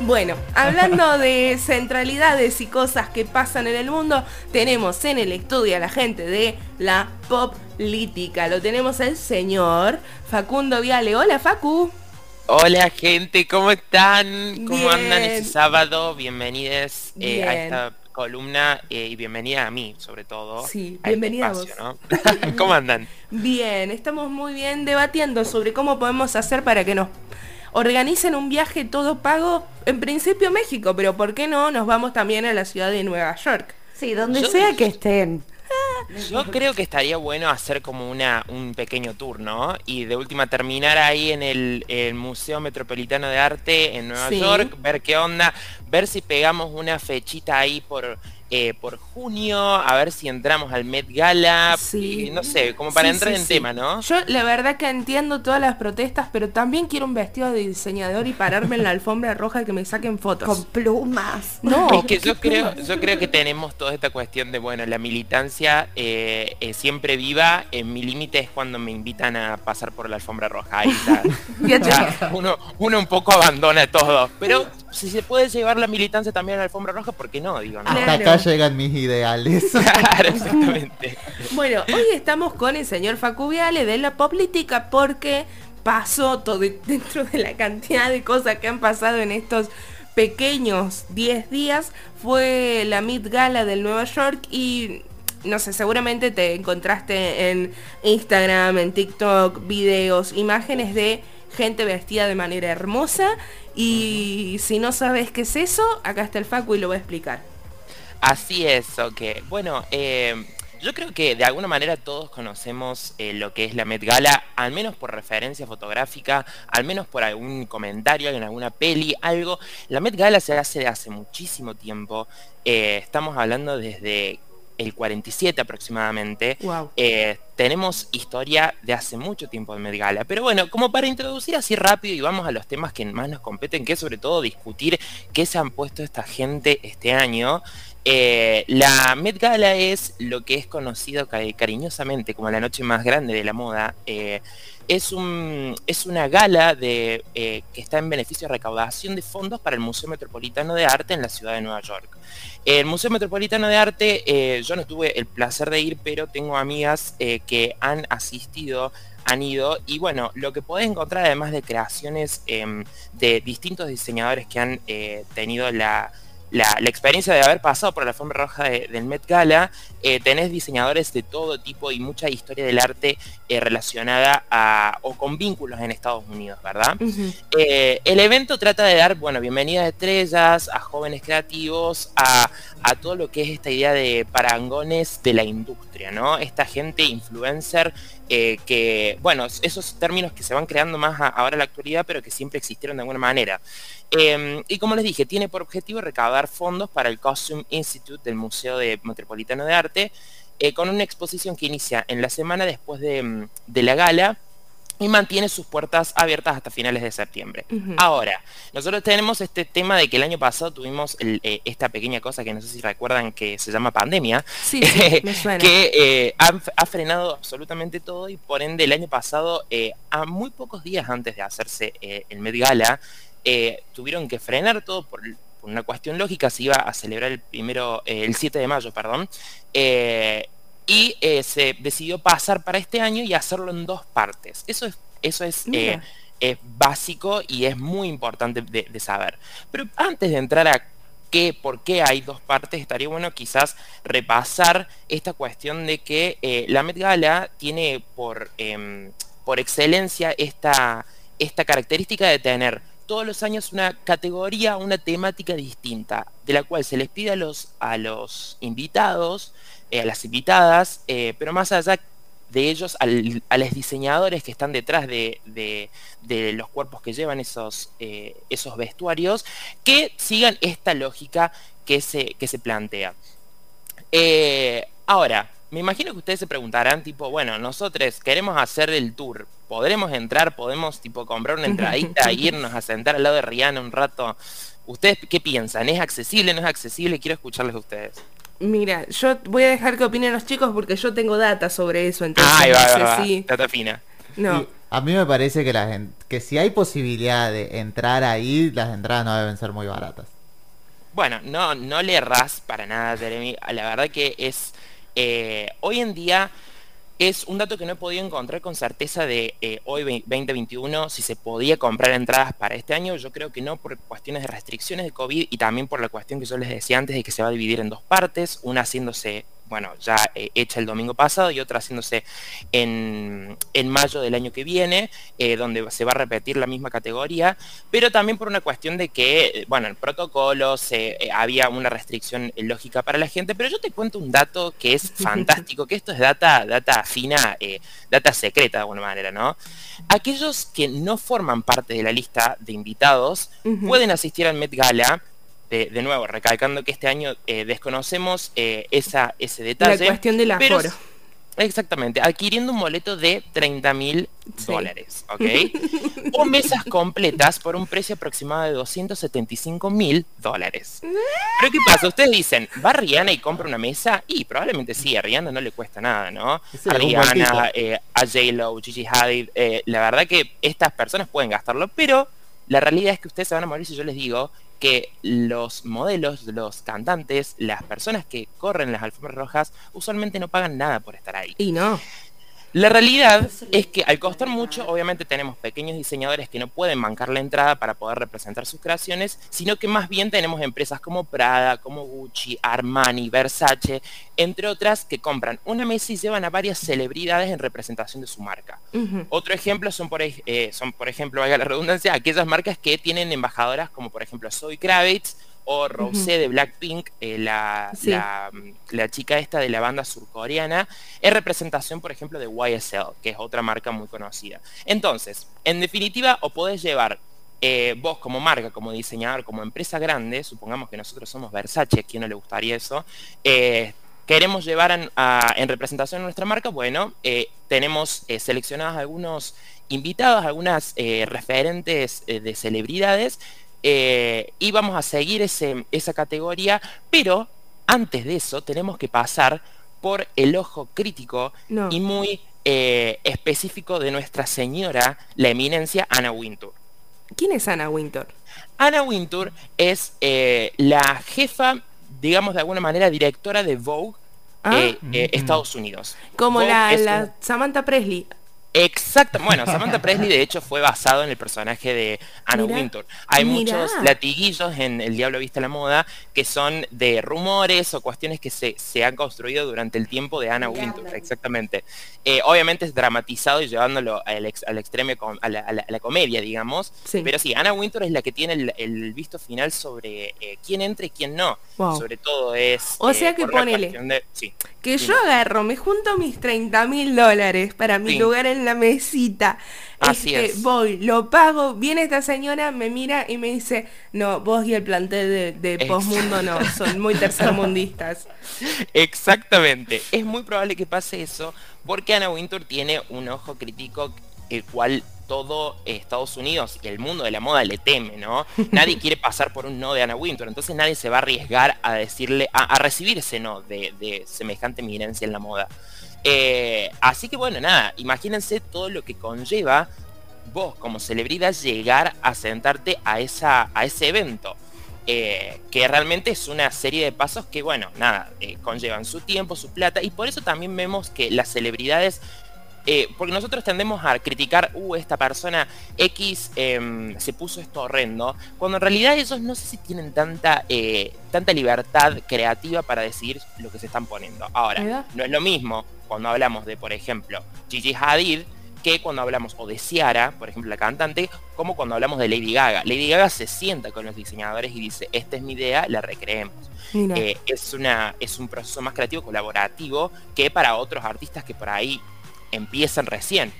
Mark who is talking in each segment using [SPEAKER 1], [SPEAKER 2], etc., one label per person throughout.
[SPEAKER 1] Bueno, hablando de centralidades y cosas que pasan en el mundo, tenemos en el estudio a la gente de la pop política. Lo tenemos el señor Facundo Viale. Hola, Facu.
[SPEAKER 2] Hola gente, ¿cómo están? ¿Cómo andan este sábado? Bienvenidos eh, a esta columna eh, y bienvenida a mí, sobre todo.
[SPEAKER 1] Sí, bienvenida a, este.
[SPEAKER 2] ¿Cómo andan?
[SPEAKER 1] Bien, estamos muy bien debatiendo sobre cómo podemos hacer para que nos organicen un viaje todo pago, en principio México, pero ¿por qué no? Nos vamos también a la ciudad de Nueva York.
[SPEAKER 3] Sí, donde sea que estén.
[SPEAKER 2] Yo creo que estaría bueno hacer como una, un pequeño tour, ¿no? Y de última terminar ahí en el, Museo Metropolitano de Arte en Nueva York, ver qué onda, ver si pegamos una fechita ahí por eh, por junio, a ver si entramos al Met Gala, sí. no sé, como para entrar en tema, ¿no?
[SPEAKER 1] Yo la verdad que entiendo todas las protestas, pero también quiero un vestido de diseñador y pararme en la alfombra roja y que me saquen fotos.
[SPEAKER 3] Con plumas.
[SPEAKER 2] No, es que yo creo, yo creo que tenemos toda esta cuestión de, bueno, la militancia eh, eh, siempre viva, en mi límite es cuando me invitan a pasar por la alfombra roja. Ahí uno, uno un poco abandona todo, pero si se puede llevar la militancia también a la alfombra roja, ¿por qué no? Digo,
[SPEAKER 4] Hasta acá llegan mis ideales.
[SPEAKER 2] claro, exactamente.
[SPEAKER 1] Bueno, hoy estamos con el señor Facubiale de la política porque pasó todo dentro de la cantidad de cosas que han pasado en estos pequeños 10 días fue la Mid Gala del Nueva York y no sé, seguramente te encontraste en Instagram, en TikTok, videos, imágenes de gente vestida de manera hermosa y si no sabes qué es eso, acá está el Facu y lo voy a explicar.
[SPEAKER 2] Así es, ok. Bueno, eh, yo creo que de alguna manera todos conocemos eh, lo que es la Met Gala, al menos por referencia fotográfica, al menos por algún comentario en alguna peli, algo. La Met Gala se hace de hace muchísimo tiempo. Eh, estamos hablando desde el 47 aproximadamente. Eh, tenemos historia de hace mucho tiempo de Met Gala. Pero bueno, como para introducir así rápido y vamos a los temas que más nos competen, que es sobre todo discutir qué se han puesto esta gente este año. Eh, la Met Gala es lo que es conocido cariñosamente como la noche más grande de la moda. Eh, es, un, es una gala de, que está en beneficio de recaudación de fondos para el Museo Metropolitano de Arte en la ciudad de Nueva York. El Museo Metropolitano de Arte, eh, yo no tuve el placer de ir, pero tengo amigas eh, que han asistido, han ido, y bueno, lo que podés encontrar además de creaciones em, de distintos diseñadores que han eh, tenido la, la, experiencia de haber pasado por la alfombra roja del Met Gala, eh, tenés diseñadores de todo tipo y mucha historia del arte eh, relacionada a, o con vínculos en Estados Unidos, ¿verdad? Eh, el evento trata de dar, bueno, bienvenidas a estrellas, a jóvenes creativos, a, todo lo que es esta idea de parangones de la industria, ¿no? Esta gente influencer que, bueno, esos términos que se van creando más ahora en la actualidad, pero que siempre existieron de alguna manera. Em, y como les dije, tiene por objetivo recaudar fondos para el Costume Institute del Museo de Metropolitano de Arte, eh, con una exposición que inicia en la semana después de, mm, la gala y mantiene sus puertas abiertas hasta finales de septiembre. Ahora, nosotros tenemos este tema de que el año pasado tuvimos eh, esta pequeña cosa que no sé si recuerdan que se llama pandemia, que eh, ha, frenado absolutamente todo y por ende el año pasado, a muy pocos días antes de hacerse el Met Gala, eh, tuvieron que frenar todo por, una cuestión lógica, se iba a celebrar el primero, eh, el 7 de mayo, perdón, eh, y se decidió pasar para este año y hacerlo en dos partes. Eso es, eso es, es básico y es muy importante de, saber. Pero antes de entrar a qué, por qué hay dos partes, estaría bueno quizás repasar esta cuestión de que la Met Gala tiene por, em, por excelencia esta, esta característica de tener todos los años una categoría, una temática distinta, de la cual se les pide a los, invitados, eh, a las invitadas, eh, pero más allá de ellos, a los diseñadores que están detrás de, los cuerpos que llevan esos, eh, esos vestuarios, que sigan esta lógica que se, que se plantea. ahora, me imagino que ustedes se preguntarán, tipo, bueno, nosotros queremos hacer el tour, ¿podremos entrar? ¿Podemos, tipo, comprar una entradita e irnos a sentar al lado de Rihanna un rato? ¿Ustedes qué piensan? ¿Es accesible? ¿No es accesible? Quiero escucharles a ustedes.
[SPEAKER 1] Mira, yo voy a dejar que opinen los chicos porque yo tengo data sobre eso, entonces
[SPEAKER 2] ah, va, va, data fina.
[SPEAKER 1] No.
[SPEAKER 4] A mí me parece que, la gen- que si hay posibilidad de entrar ahí, las entradas no deben ser muy baratas.
[SPEAKER 2] Bueno, no, no le errás para nada, Jeremy. La verdad que es. eh, hoy en día es un dato que no he podido encontrar con certeza de eh, hoy ve- 2021 si se podía comprar entradas para este año. Yo creo que no por cuestiones de restricciones de COVID y también por la cuestión que yo les decía antes de que se va a dividir en dos partes, una haciéndose, bueno, ya eh, hecha el domingo pasado y otra haciéndose en, en mayo del año que viene, eh, donde se va a repetir la misma categoría, pero también por una cuestión de que, eh, bueno, el protocolo, se, eh, había una restricción lógica para la gente, pero yo te cuento un dato que es fantástico, que esto es data, data fina, data secreta de alguna manera, ¿no? Aquellos que no forman parte de la lista de invitados pueden asistir al Met Gala. De, de nuevo, recalcando que este año eh, desconocemos eh, esa, ese
[SPEAKER 1] La
[SPEAKER 2] detalle.
[SPEAKER 1] cuestión del
[SPEAKER 2] pero-
[SPEAKER 1] aforo.
[SPEAKER 2] Exactamente, adquiriendo un boleto de 30 mil
[SPEAKER 1] Sí.
[SPEAKER 2] dólares, ¿ok? o mesas completas por un precio aproximado de 275 mil dólares. Pero ¿qué pasa? Ustedes dicen, ¿va Rihanna y compra una mesa? Y probablemente sí, a Rihanna no le cuesta nada, ¿no?
[SPEAKER 4] Sí,
[SPEAKER 2] a Rihanna, eh, a J-Lo, Gigi Hadid, eh, la verdad que estas personas pueden gastarlo, pero la realidad es que ustedes se van a morir si yo les digo que los modelos, los cantantes, las personas que corren las alfombras rojas, usualmente no pagan nada por estar ahí.
[SPEAKER 1] Y no.
[SPEAKER 2] La realidad es que al costar mucho, obviamente tenemos pequeños diseñadores que no pueden bancar la entrada para poder representar sus creaciones, sino que más bien tenemos empresas como Prada, como Gucci, Armani, Versace, entre otras, que compran una mesa y llevan a varias celebridades en representación de su marca. Otro ejemplo son por, eh, son, por ejemplo, valga la redundancia, aquellas marcas que tienen embajadoras como por ejemplo Zoe Kravitz o Rosé de Blackpink, eh, la,
[SPEAKER 1] Sí.
[SPEAKER 2] la, la chica esta de la banda surcoreana, es representación, por ejemplo, de YSL, que es otra marca muy conocida. Entonces, en definitiva, o podés llevar eh, vos como marca, como diseñador, como empresa grande, supongamos que nosotros somos Versace, ¿a quién no le gustaría eso? Eh, queremos llevar en, a- en representación a nuestra marca, bueno, eh, tenemos eh, seleccionados algunos invitados, algunas eh, referentes de celebridades, eh, y vamos a seguir ese- esa categoría, pero antes de eso tenemos que pasar por el ojo crítico
[SPEAKER 1] No.
[SPEAKER 2] y muy eh, específico de nuestra señora, la eminencia Anna Wintour.
[SPEAKER 1] ¿Quién es Anna Wintour?
[SPEAKER 2] Anna Wintour es eh, la jefa, digamos de alguna manera, directora de Vogue
[SPEAKER 1] Ah.
[SPEAKER 2] eh, eh,
[SPEAKER 4] Ujú.
[SPEAKER 2] Estados Unidos.
[SPEAKER 1] Como
[SPEAKER 2] Vogue
[SPEAKER 1] la,
[SPEAKER 2] es
[SPEAKER 1] la
[SPEAKER 2] un-
[SPEAKER 1] Samantha Presley.
[SPEAKER 2] Exacto, bueno, Samantha Presley de hecho fue basado en el personaje de Anna
[SPEAKER 1] Mira,
[SPEAKER 2] Wintour. Hay muchos latiguillos en El Diablo Viste a la Moda que son de rumores o cuestiones que se, se han construido durante el tiempo de Anna Wintour, exactamente. Eh, obviamente es dramatizado y llevándolo al, ex- al extremo, a la, a la- a la comedia, digamos.
[SPEAKER 1] Sí.
[SPEAKER 2] Pero sí, Anna Wintour es la que tiene el, el visto final sobre eh, quién entra y quién no.
[SPEAKER 1] Wow.
[SPEAKER 2] Sobre todo es...
[SPEAKER 1] O
[SPEAKER 2] eh,
[SPEAKER 1] sea que
[SPEAKER 2] por una
[SPEAKER 1] ponele.
[SPEAKER 2] cuestión de- sí.
[SPEAKER 1] Que yo agarro, me junto mis 30 mil dólares para mi lugar en la mesita.
[SPEAKER 2] Así
[SPEAKER 1] Este,
[SPEAKER 2] es.
[SPEAKER 1] Voy, lo pago, viene esta señora, me mira y me dice, no, vos y el plantel de, de Postmundo no, son muy tercermundistas.
[SPEAKER 2] Exactamente. Es muy probable que pase eso porque Anna Wintour tiene un ojo crítico el cual todo Estados Unidos y el mundo de la moda le teme, ¿no? Nadie quiere pasar por un no de Anna Wintour, entonces nadie se va a arriesgar a decirle, a, a recibir ese no de, de semejante eminencia en la moda. Eh, así que bueno, nada, imagínense todo lo que conlleva vos como celebridad llegar a sentarte a, esa, a ese evento. Eh, que realmente es una serie de pasos que, bueno, nada, eh, conllevan su tiempo, su plata, y por eso también vemos que las celebridades, eh, porque nosotros tendemos a criticar, uh, esta persona X em, se puso esto horrendo, cuando en realidad ellos no sé si tienen tanta, eh, tanta libertad creativa para decidir lo que se están poniendo. Ahora, no es lo mismo cuando hablamos de, por ejemplo, Gigi Hadid, que cuando hablamos o de Ciara, por ejemplo la cantante, como cuando hablamos de Lady Gaga. Lady Gaga se sienta con los diseñadores y dice, esta es mi idea, la recreemos. Eh, es, una, es un proceso más creativo, colaborativo, que para otros artistas que por ahí empiezan recién.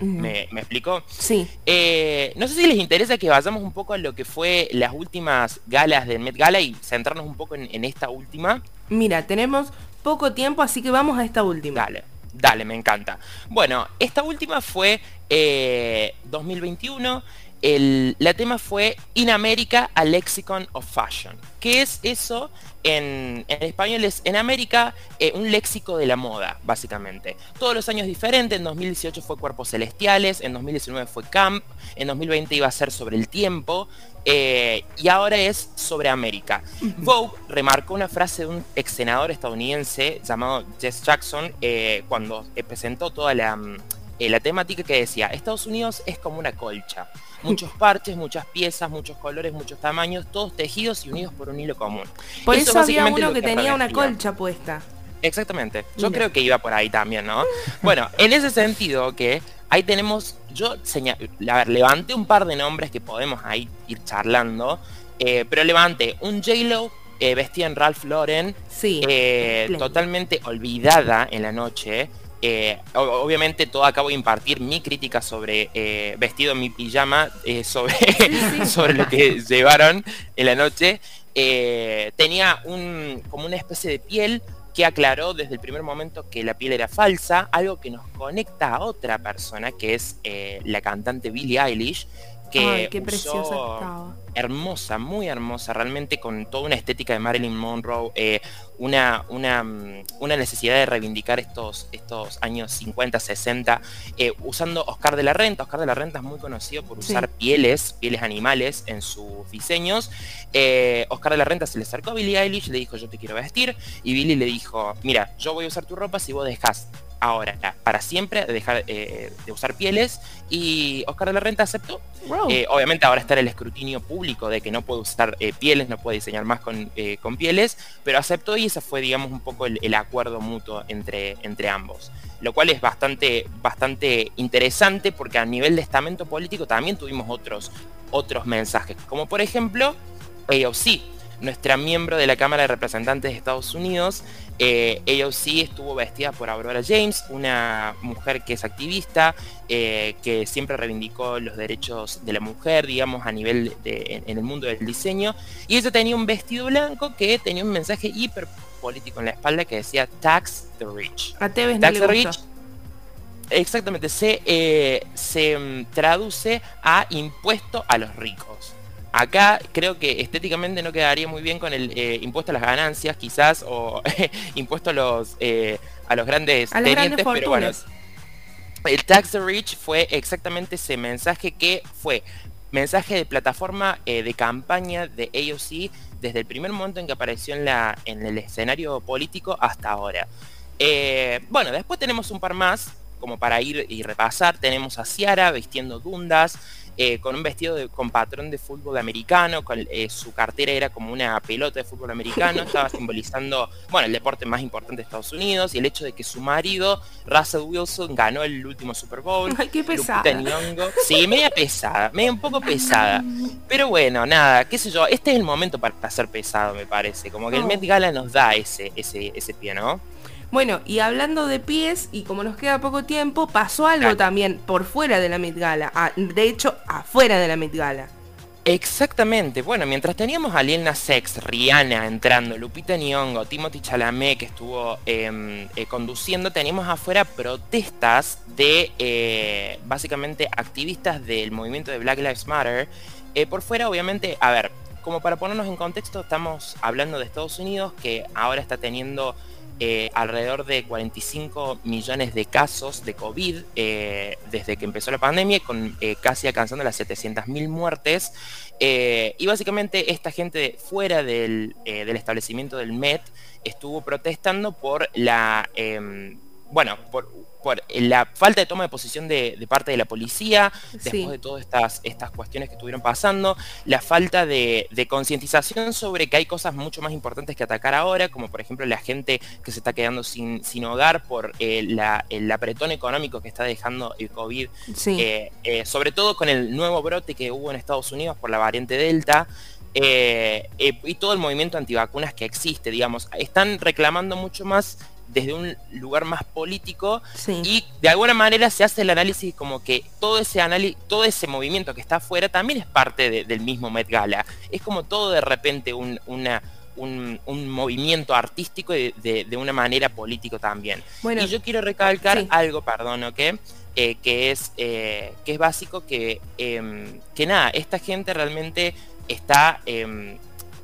[SPEAKER 2] ¿Me, me explicó?
[SPEAKER 1] sí,
[SPEAKER 2] Eh, no sé si les interesa que vayamos un poco a lo que fue las últimas galas del Met Gala y centrarnos un poco en, en esta última.
[SPEAKER 1] mira, tenemos poco tiempo, así que vamos a esta última.
[SPEAKER 2] Dale, dale, me encanta. Bueno, esta última fue eh, 2021. El la tema fue In America, a Lexicon of Fashion. ¿Qué es eso? En, en español es en América eh, un léxico de la moda, básicamente. Todos los años diferentes, en 2018 fue Cuerpos Celestiales, en 2019 fue Camp, en 2020 iba a ser sobre el tiempo, eh, y ahora es sobre América. Vogue remarcó una frase de un ex senador estadounidense llamado Jess Jackson eh, cuando presentó toda la, eh, la temática que decía, Estados Unidos es como una colcha. Muchos parches, muchas piezas, muchos colores, muchos tamaños, todos tejidos y unidos por un hilo común.
[SPEAKER 1] Por
[SPEAKER 2] Eso
[SPEAKER 1] eso, había uno que
[SPEAKER 2] que
[SPEAKER 1] tenía una colcha puesta.
[SPEAKER 2] Exactamente. Yo creo que iba por ahí también, ¿no? Bueno, en ese sentido que ahí tenemos, yo seña- a ver, levanté un par de nombres que podemos ahí ir charlando, eh, pero levanté un J-Lo eh, vestida en Ralph Lauren,
[SPEAKER 1] Sí.
[SPEAKER 2] eh, totalmente olvidada en la noche. Eh, obviamente todo acabo de impartir mi crítica sobre eh, vestido en mi pijama, eh, sobre,
[SPEAKER 1] sí.
[SPEAKER 2] sobre lo que llevaron en la noche. Tenía un, como una especie de piel que aclaró desde el primer momento que la piel era falsa, algo que nos conecta a otra persona, que es la cantante Billie Eilish, que
[SPEAKER 1] Ay, qué preciosa
[SPEAKER 2] hermosa, muy hermosa, realmente con toda una estética de Marilyn Monroe, una, una, mm, una necesidad de reivindicar estos, estos años 50, 60, eh, usando Oscar de la Renta. Oscar de la Renta es muy conocido por
[SPEAKER 1] Sí.
[SPEAKER 2] usar pieles, pieles animales en sus diseños. Eh, Oscar de la Renta se le acercó a Billie Eilish, le dijo yo te quiero vestir, y Billie le dijo, mira, yo voy a usar tu ropa si vos dejas ahora, para siempre, de dejar eh, de usar pieles, y Oscar de la Renta aceptó.
[SPEAKER 1] Wow.
[SPEAKER 2] Eh, obviamente ahora está el escrutinio público de que no puede usar eh, pieles, no puede diseñar más con, con pieles, pero aceptó y ese fue, digamos, un poco el, acuerdo mutuo entre, entre ambos. Lo cual es bastante, bastante interesante porque a nivel de estamento político también tuvimos otros, otros mensajes, como por ejemplo AOC, nuestra miembro de la Cámara de Representantes de Estados Unidos. Eh, AOC estuvo vestida por Aurora James, una mujer que es activista, eh, que siempre reivindicó los derechos de la mujer, digamos, a nivel de, en, en el mundo del diseño. Y ella tenía un vestido blanco que tenía un mensaje hiper político en la espalda que decía Tax the Rich.
[SPEAKER 1] a Tevez no
[SPEAKER 2] Tax
[SPEAKER 1] le
[SPEAKER 2] the. Rich exactamente se, eh, se mm, traduce a impuesto a los ricos. Acá creo que estéticamente no quedaría muy bien con el eh, impuesto a las ganancias, quizás, o impuesto a los, eh, a los grandes
[SPEAKER 1] A grandes
[SPEAKER 2] tenientes, pero bueno, el Tax the Rich fue exactamente ese mensaje que fue mensaje de plataforma eh, de campaña de AOC desde el primer momento en que apareció en, la, en el escenario político hasta ahora. Eh, bueno, después tenemos un par más, como para ir y repasar. Tenemos a Ciara vistiendo dundas, eh, con un vestido de- con patrón de fútbol americano, con, eh, su cartera era como una pelota de fútbol americano, estaba simbolizando, bueno, el deporte más importante de Estados Unidos y el hecho de que su marido, Russell Wilson, ganó el último Super Bowl.
[SPEAKER 1] Ay, qué pesada.
[SPEAKER 2] Nyong'o. Sí, media pesada, media un poco pesada. Pero bueno, nada, qué sé yo, este es el momento para ser pesado, me parece. Como que el. Met Gala nos da ese, ese, ese pie, ¿no?
[SPEAKER 1] Bueno, y hablando de pies, y como nos queda poco tiempo, pasó algo también por fuera de la Met Gala. Ah, de hecho, afuera de la Met Gala.
[SPEAKER 2] Exactamente, bueno, mientras teníamos a Lil Nas X, Rihanna entrando, Lupita Nyong'o, Timothy Chalamet que estuvo eh, eh, conduciendo, teníamos afuera protestas de eh, básicamente activistas del movimiento de Black Lives Matter. Eh, por fuera, obviamente, a ver, como para ponernos en contexto, estamos hablando de Estados Unidos que ahora está teniendo eh, alrededor de 45 millones de casos de COVID eh, desde que empezó la pandemia, con eh, casi alcanzando las 700.000 muertes. Y básicamente esta gente fuera del, del establecimiento del MET estuvo protestando por la... bueno, por, por la falta de toma de posición de, de parte de la policía, después de todas estas, estas cuestiones que estuvieron pasando, la falta de, de concientización sobre que hay cosas mucho más importantes que atacar ahora, como por ejemplo la gente que se está quedando sin, sin hogar por eh, la- el apretón económico que está dejando el COVID
[SPEAKER 1] Sí.
[SPEAKER 2] eh, eh, sobre todo con el nuevo brote que hubo en Estados Unidos por la variante Delta eh, eh, y todo el movimiento antivacunas que existe, digamos, están reclamando mucho más desde un lugar más político
[SPEAKER 1] sí.
[SPEAKER 2] y de alguna manera se hace el análisis como que todo ese análisis, todo ese movimiento que está afuera también es parte de- del mismo Met Gala. Es como todo de repente un- una, un, un movimiento artístico de, de una manera político también.
[SPEAKER 1] Bueno,
[SPEAKER 2] y yo quiero recalcar
[SPEAKER 1] sí.
[SPEAKER 2] algo, perdón, ¿ok? Eh, que, es, eh, que es básico que, em, que nada, esta gente realmente está, em,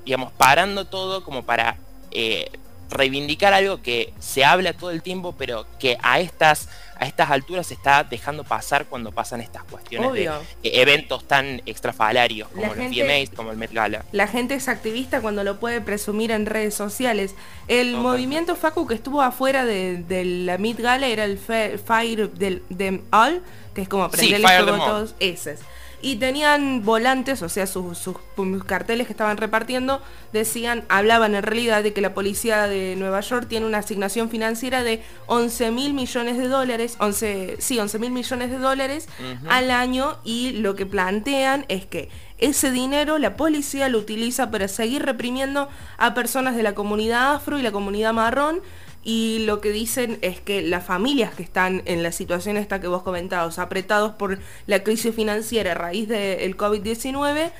[SPEAKER 2] digamos, parando todo como para eh, reivindicar algo que se habla todo el tiempo, pero que a estas, a estas alturas se está dejando pasar cuando pasan estas cuestiones
[SPEAKER 1] Obvio.
[SPEAKER 2] de eh, eventos tan extrafalarios como
[SPEAKER 1] La
[SPEAKER 2] los
[SPEAKER 1] gente-
[SPEAKER 2] VMAs, como el Met Gala.
[SPEAKER 1] La gente es activista cuando lo puede presumir en redes sociales. El
[SPEAKER 2] Totalmente.
[SPEAKER 1] movimiento Facu que estuvo afuera de, de la Mid Gala era el Fire del Them All, que es como prender el
[SPEAKER 2] Fire
[SPEAKER 1] fuego
[SPEAKER 2] them
[SPEAKER 1] a
[SPEAKER 2] all.
[SPEAKER 1] todos esos. Y tenían volantes, o sea, sus, sus carteles que estaban repartiendo, decían, hablaban en realidad de que la policía de Nueva York tiene una asignación financiera de 11 mil millones de dólares, 11, sí, 11 mil millones de dólares al año y lo que plantean es que ese dinero la policía lo utiliza para seguir reprimiendo a personas de la comunidad afro y la comunidad marrón y lo que dicen es que las familias que están en la situación esta que vos comentabas, apretados por la crisis financiera a raíz del COVID-19,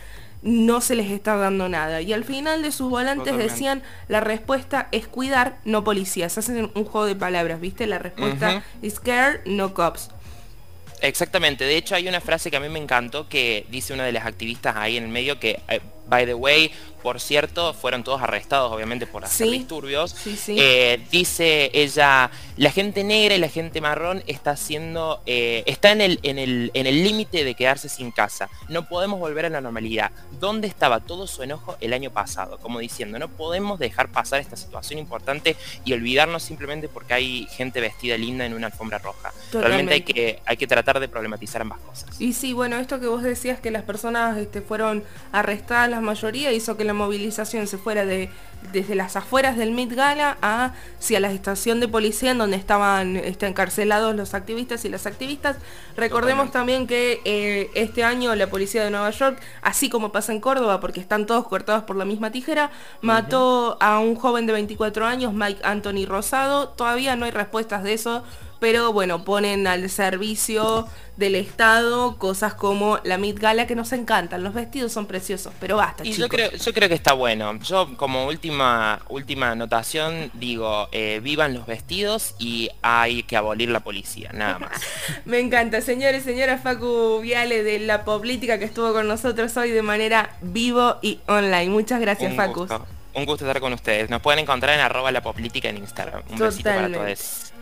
[SPEAKER 1] no se les está dando nada. Y al final de sus volantes
[SPEAKER 2] Totalmente.
[SPEAKER 1] decían, la respuesta es cuidar, no policías. Hacen un juego de palabras, ¿viste? La respuesta es care, no cops.
[SPEAKER 2] Exactamente, de hecho hay una frase que a mí me encantó que dice una de las activistas ahí en el medio que, eh, by the way, por cierto, fueron todos arrestados obviamente por hacer
[SPEAKER 1] Sí,
[SPEAKER 2] disturbios.
[SPEAKER 1] sí, sí.
[SPEAKER 2] Eh, dice ella, la gente negra y la gente marrón está haciendo, eh, está en el en el en el límite de quedarse sin casa. No podemos volver a la normalidad. ¿Dónde estaba todo su enojo el año pasado? Como diciendo, no podemos dejar pasar esta situación importante y olvidarnos simplemente porque hay gente vestida linda en una alfombra roja. Realmente hay
[SPEAKER 1] Totalmente.
[SPEAKER 2] que, hay que tratar de problematizar ambas cosas.
[SPEAKER 1] Y sí, bueno, esto que vos decías que las personas este, fueron arrestadas, mayoría, hizo que la movilización se fuera de desde las afueras del Met Gala hacia la estación de policía en donde estaban este, encarcelados los activistas y las activistas. Recordemos también que eh, este año la policía de Nueva York, así como pasa en Córdoba, porque están todos cortados por la misma tijera, mató a un joven de 24 años, Mike Anthony Rosado. Todavía no hay respuestas de eso, pero bueno, ponen al servicio del Estado cosas como la Met Gala que nos encantan. Los vestidos son preciosos, pero basta,
[SPEAKER 2] Y
[SPEAKER 1] chicos.
[SPEAKER 2] yo creo, yo creo que está bueno. Yo como última, última anotación digo, eh, vivan los vestidos y hay que abolir la policía, nada más.
[SPEAKER 1] Me encanta, señores y señoras Facu Viale de la Política que estuvo con nosotros hoy de manera vivo y online. Muchas gracias,
[SPEAKER 2] gusto, un gusto estar con ustedes. Nos pueden encontrar en arroba la poplítica en Instagram. Un besito para
[SPEAKER 1] Totalmente.
[SPEAKER 2] todos.